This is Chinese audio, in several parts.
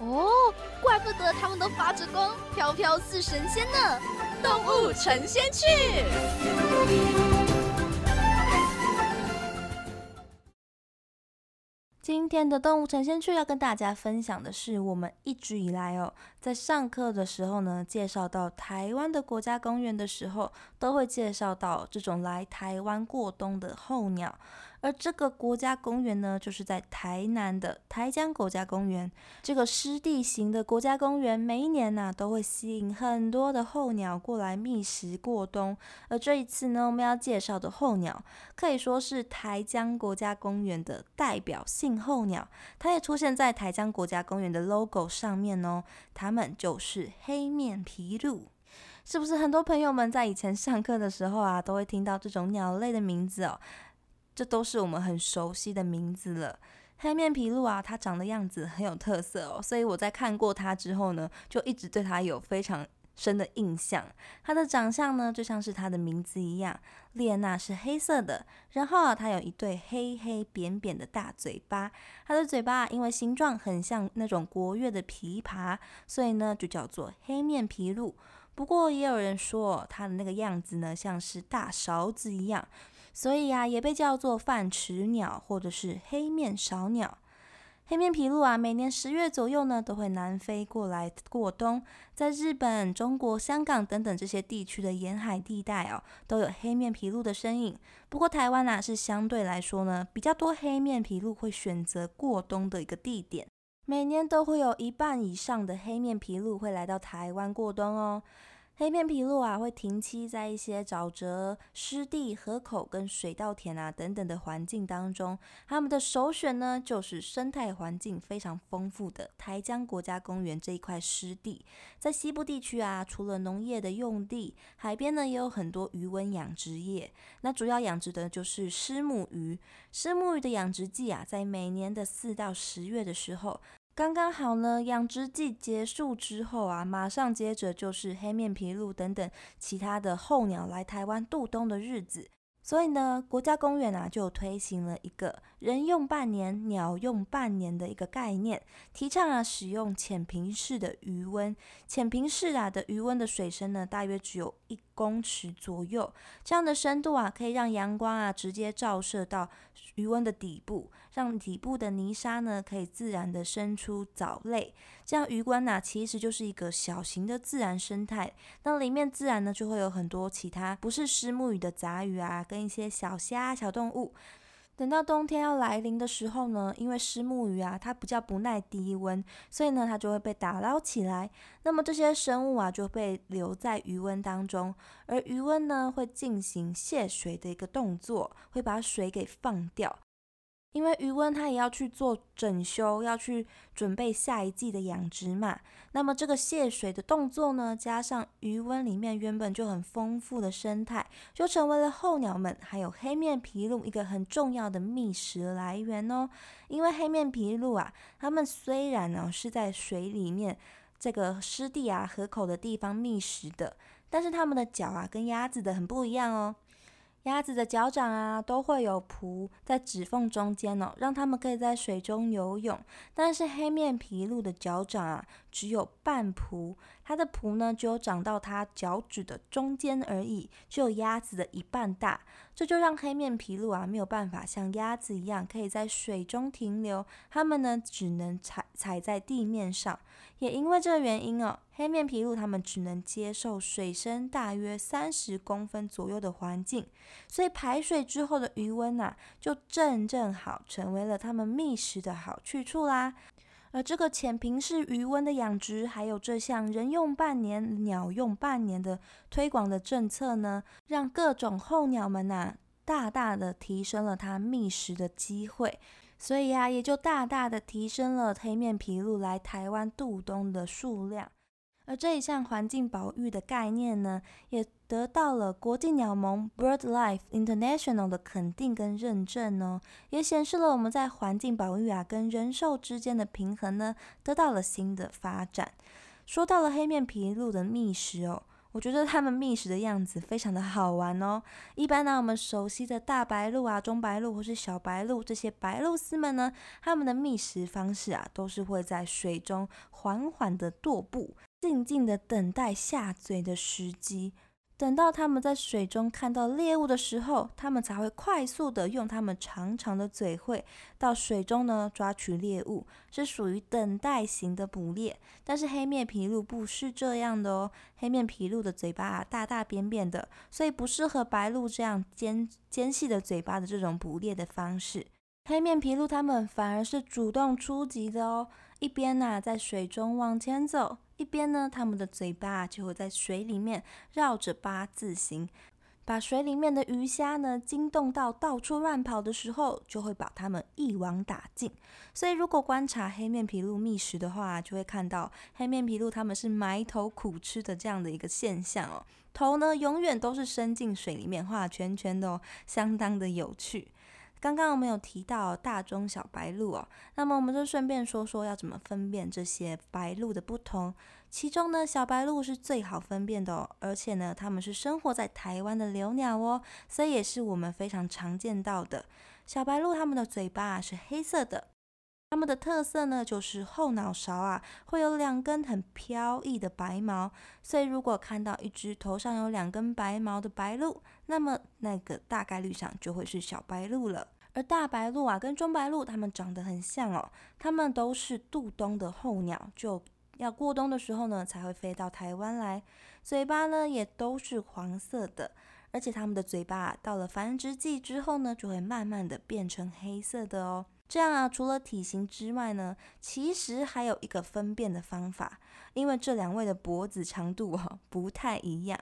哦，怪不得他们都发着光，飘飘似神仙呢！动物成仙去。今天的动物成仙去要跟大家分享的是，我们一直以来哦，在上课的时候呢，介绍到台湾的国家公园的时候，都会介绍到这种来台湾过冬的候鸟。而这个国家公园呢，就是在台南的台江国家公园。这个湿地型的国家公园，每一年呢都会吸引很多的候鸟过来觅食过冬。而这一次呢，我们要介绍的候鸟，可以说是台江国家公园的代表性候鸟。它也出现在台江国家公园的 logo 上面哦。它们就是黑面琵鹭。是不是很多朋友们在以前上课的时候啊，都会听到这种鸟类的名字哦？这都是我们很熟悉的名字了。黑面琵鹭啊，它长的样子很有特色哦，所以我在看过它之后呢，就一直对它有非常深的印象。它的长相呢，就像是它的名字一样，脸呐是黑色的，然后啊，它有一对黑黑扁扁的大嘴巴。它的嘴巴因为形状很像那种国乐的琵琶，所以呢就叫做黑面琵鹭。不过也有人说，它的那个样子呢，像是大勺子一样。所以啊，也被叫做饭池鸟，或者是黑面勺鸟。黑面琵鹭啊，每年十月左右呢，都会南飞过来过冬。在日本、中国、香港等等这些地区的沿海地带哦，都有黑面琵鹭的身影。不过台湾啊，是相对来说呢，比较多黑面琵鹭会选择过冬的一个地点。每年都会有一半以上的黑面琵鹭会来到台湾过冬哦。黑面琵鹭啊，会停栖在一些沼泽、湿地、河口跟水稻田啊等等的环境当中。它们的首选呢，就是生态环境非常丰富的台江国家公园这一块湿地。在西部地区啊，除了农业的用地，海边呢也有很多鱼温养殖业。那主要养殖的就是虱目鱼。虱目鱼的养殖季啊，在每年的四到十月的时候。刚刚好呢，养殖季结束之后啊，马上接着就是黑面琵鹭等等其他的候鸟来台湾度冬的日子。所以呢，国家公园啊就推行了一个人用半年、鸟用半年的一个概念，提倡啊使用浅平式的余温。浅平式啊的余温的水深呢，大约只有一公尺左右，这样的深度啊，可以让阳光啊直接照射到余温的底部。让底部的泥沙呢，可以自然的生出藻类，这样鱼观呐，其实就是一个小型的自然生态。那里面自然呢，就会有很多其他不是虱目鱼的杂鱼啊，跟一些小虾、小动物。等到冬天要来临的时候呢，因为虱目鱼啊，它比较不耐低温，所以呢，它就会被打捞起来。那么这些生物啊，就被留在余温当中，而余温呢，会进行泄水的一个动作，会把水给放掉。因为余温它也要去做整修，要去准备下一季的养殖嘛。那么这个泄水的动作呢，加上余温里面原本就很丰富的生态，就成为了候鸟们还有黑面琵鹭一个很重要的觅食来源哦。因为黑面琵鹭啊，它们虽然呢是在水里面这个湿地啊河口的地方觅食的，但是它们的脚啊跟鸭子的很不一样哦。鸭子的脚掌啊，都会有蹼在指缝中间哦，让它们可以在水中游泳。但是黑面琵鹭的脚掌啊，只有半蹼，它的蹼呢，只有长到它脚趾的中间而已，只有鸭子的一半大。这就让黑面琵鹭啊，没有办法像鸭子一样可以在水中停留，它们呢，只能踩踩在地面上。也因为这个原因哦，黑面琵鹭它们只能接受水深大约三十公分左右的环境，所以排水之后的余温呐，就正正好成为了它们觅食的好去处啦。而这个浅平式余温的养殖，还有这项人用半年、鸟用半年的推广的政策呢，让各种候鸟们呐，大大的提升了它觅食的机会。所以呀，也就大大的提升了黑面琵鹭来台湾渡冬的数量。而这一项环境保育的概念呢，也得到了国际鸟盟 BirdLife International 的肯定跟认证哦，也显示了我们在环境保育啊跟人兽之间的平衡呢，得到了新的发展。说到了黑面琵鹭的觅食哦。我觉得它们觅食的样子非常的好玩哦。一般呢，我们熟悉的大白鹭啊、中白鹭或是小白鹭这些白鹭丝们呢，它们的觅食方式啊，都是会在水中缓缓的踱步，静静的等待下嘴的时机。等到他们在水中看到猎物的时候，他们才会快速的用他们长长的嘴喙到水中呢抓取猎物，是属于等待型的捕猎。但是黑面琵鹭不是这样的哦，黑面琵鹭的嘴巴啊大大扁扁的，所以不适合白鹭这样尖尖细的嘴巴的这种捕猎的方式。黑面琵鹭它们反而是主动出击的哦，一边呢在水中往前走。一边呢，它们的嘴巴就会在水里面绕着八字形，把水里面的鱼虾呢惊动到到处乱跑的时候，就会把它们一网打尽。所以，如果观察黑面琵鹭觅食的话，就会看到黑面琵鹭它们是埋头苦吃的这样的一个现象哦，头呢永远都是伸进水里面画圈圈的哦，相当的有趣。刚刚我们有提到大中小白鹭哦，那么我们就顺便说说要怎么分辨这些白鹭的不同。其中呢，小白鹭是最好分辨的哦，而且呢，它们是生活在台湾的留鸟哦，所以也是我们非常常见到的。小白鹭它们的嘴巴是黑色的，它们的特色呢就是后脑勺啊会有两根很飘逸的白毛，所以如果看到一只头上有两根白毛的白鹭，那么那个大概率上就会是小白鹭了。而大白鹭啊，跟中白鹭它们长得很像哦，它们都是渡冬的候鸟，就要过冬的时候呢才会飞到台湾来。嘴巴呢也都是黄色的，而且它们的嘴巴到了繁殖季之后呢，就会慢慢的变成黑色的哦。这样啊，除了体型之外呢，其实还有一个分辨的方法，因为这两位的脖子长度哦不太一样，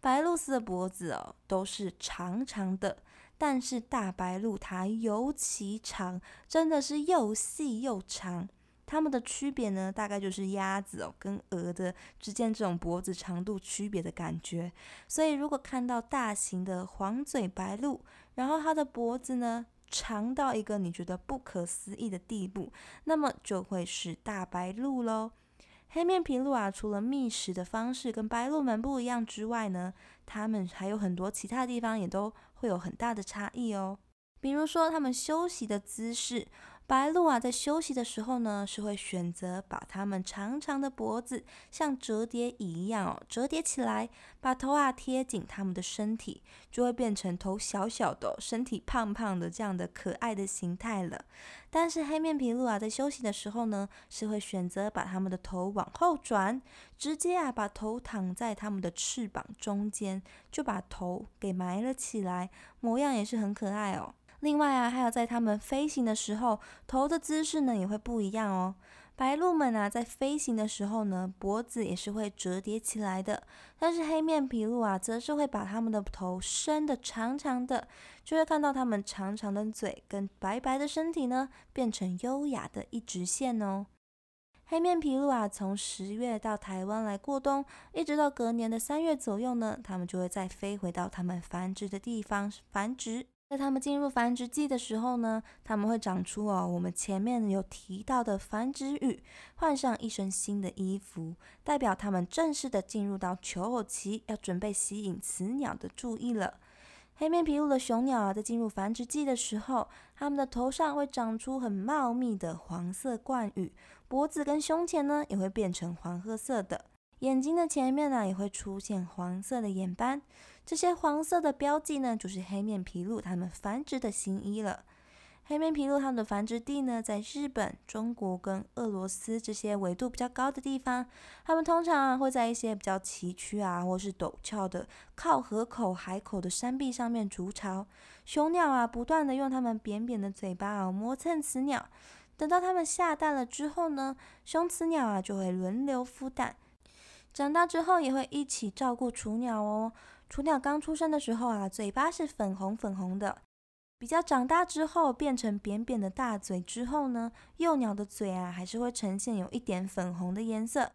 白鹭鸶的脖子哦都是长长的。但是大白鹭它尤其长，真的是又细又长。它们的区别呢，大概就是鸭子哦跟鹅的之间这种脖子长度区别的感觉。所以如果看到大型的黄嘴白鹭，然后它的脖子呢长到一个你觉得不可思议的地步，那么就会是大白鹭喽。黑面琵鹭啊，除了觅食的方式跟白鹭们不一样之外呢，它们还有很多其他地方也都会有很大的差异哦。比如说，它们休息的姿势。白鹭啊，在休息的时候呢，是会选择把它们长长的脖子像折叠椅一样哦，折叠起来，把头啊贴紧它们的身体，就会变成头小小的、身体胖胖的这样的可爱的形态了。但是黑面琵鹭啊，在休息的时候呢，是会选择把它们的头往后转，直接啊把头躺在它们的翅膀中间，就把头给埋了起来，模样也是很可爱哦。另外啊，还有在它们飞行的时候，头的姿势呢也会不一样哦。白鹭们啊，在飞行的时候呢，脖子也是会折叠起来的。但是黑面琵鹭啊，则是会把它们的头伸的长长的，就会看到它们长长的嘴跟白白的身体呢，变成优雅的一直线哦。黑面琵鹭啊，从十月到台湾来过冬，一直到隔年的三月左右呢，它们就会再飞回到它们繁殖的地方繁殖。在它们进入繁殖季的时候呢，它们会长出哦，我们前面有提到的繁殖羽，换上一身新的衣服，代表它们正式的进入到求偶期，要准备吸引雌鸟的注意了。黑面琵鹭的雄鸟啊，在进入繁殖季的时候，它们的头上会长出很茂密的黄色冠羽，脖子跟胸前呢也会变成黄褐色的。眼睛的前面呢，也会出现黄色的眼斑，这些黄色的标记呢，就是黑面琵鹭它们繁殖的新衣了。黑面琵鹭它们的繁殖地呢，在日本、中国跟俄罗斯这些纬度比较高的地方，它们通常啊会在一些比较崎岖啊或是陡峭的靠河口、海口的山壁上面筑巢。雄鸟啊，不断的用它们扁扁的嘴巴啊磨蹭雌鸟，等到它们下蛋了之后呢，雄雌鸟啊就会轮流孵蛋。长大之后也会一起照顾雏鸟哦。雏鸟刚出生的时候啊，嘴巴是粉红粉红的，比较长大之后变成扁扁的大嘴之后呢，幼鸟的嘴啊还是会呈现有一点粉红的颜色，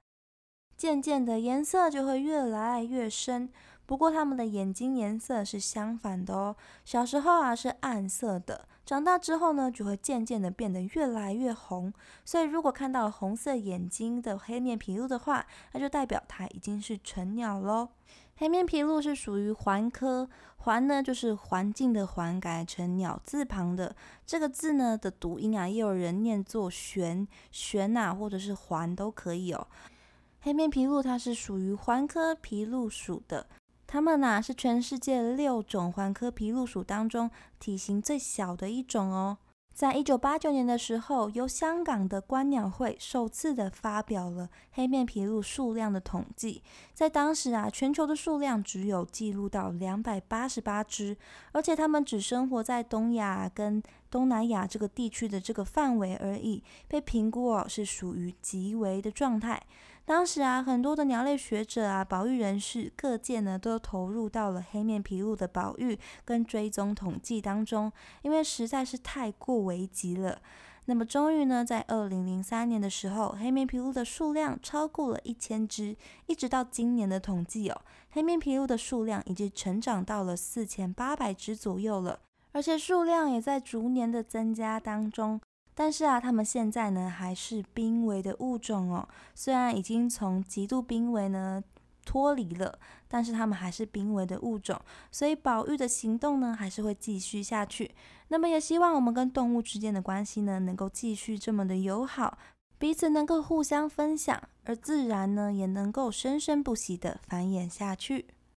渐渐的颜色就会越来越深。不过它们的眼睛颜色是相反的哦，小时候啊是暗色的，长大之后呢就会渐渐的变得越来越红。所以如果看到红色眼睛的黑面琵鹭的话，那就代表它已经是成鸟喽。黑面琵鹭是属于环科，环呢就是环境的环，改成鸟字旁的这个字呢的读音啊，也有人念作玄玄呐，或者是环都可以哦。黑面琵鹭它是属于环科琵鹭属的。它们呐是全世界六种环科皮鹭属当中体型最小的一种哦。在一九八九年的时候，由香港的观鸟会首次的发表了黑面皮鹭数量的统计。在当时啊，全球的数量只有记录到两百八十八只，而且它们只生活在东亚跟东南亚这个地区的这个范围而已，被评估哦是属于极危的状态。当时啊，很多的鸟类学者啊、保育人士各界呢，都投入到了黑面琵鹭的保育跟追踪统计当中，因为实在是太过危急了。那么，终于呢，在二零零三年的时候，黑面琵鹭的数量超过了一千只，一直到今年的统计哦，黑面琵鹭的数量已经成长到了四千八百只左右了，而且数量也在逐年的增加当中。但是啊，它们现在呢还是濒危的物种哦。虽然已经从极度濒危呢脱离了，但是它们还是濒危的物种，所以保育的行动呢还是会继续下去。那么也希望我们跟动物之间的关系呢能够继续这么的友好，彼此能够互相分享，而自然呢也能够生生不息的繁衍下去。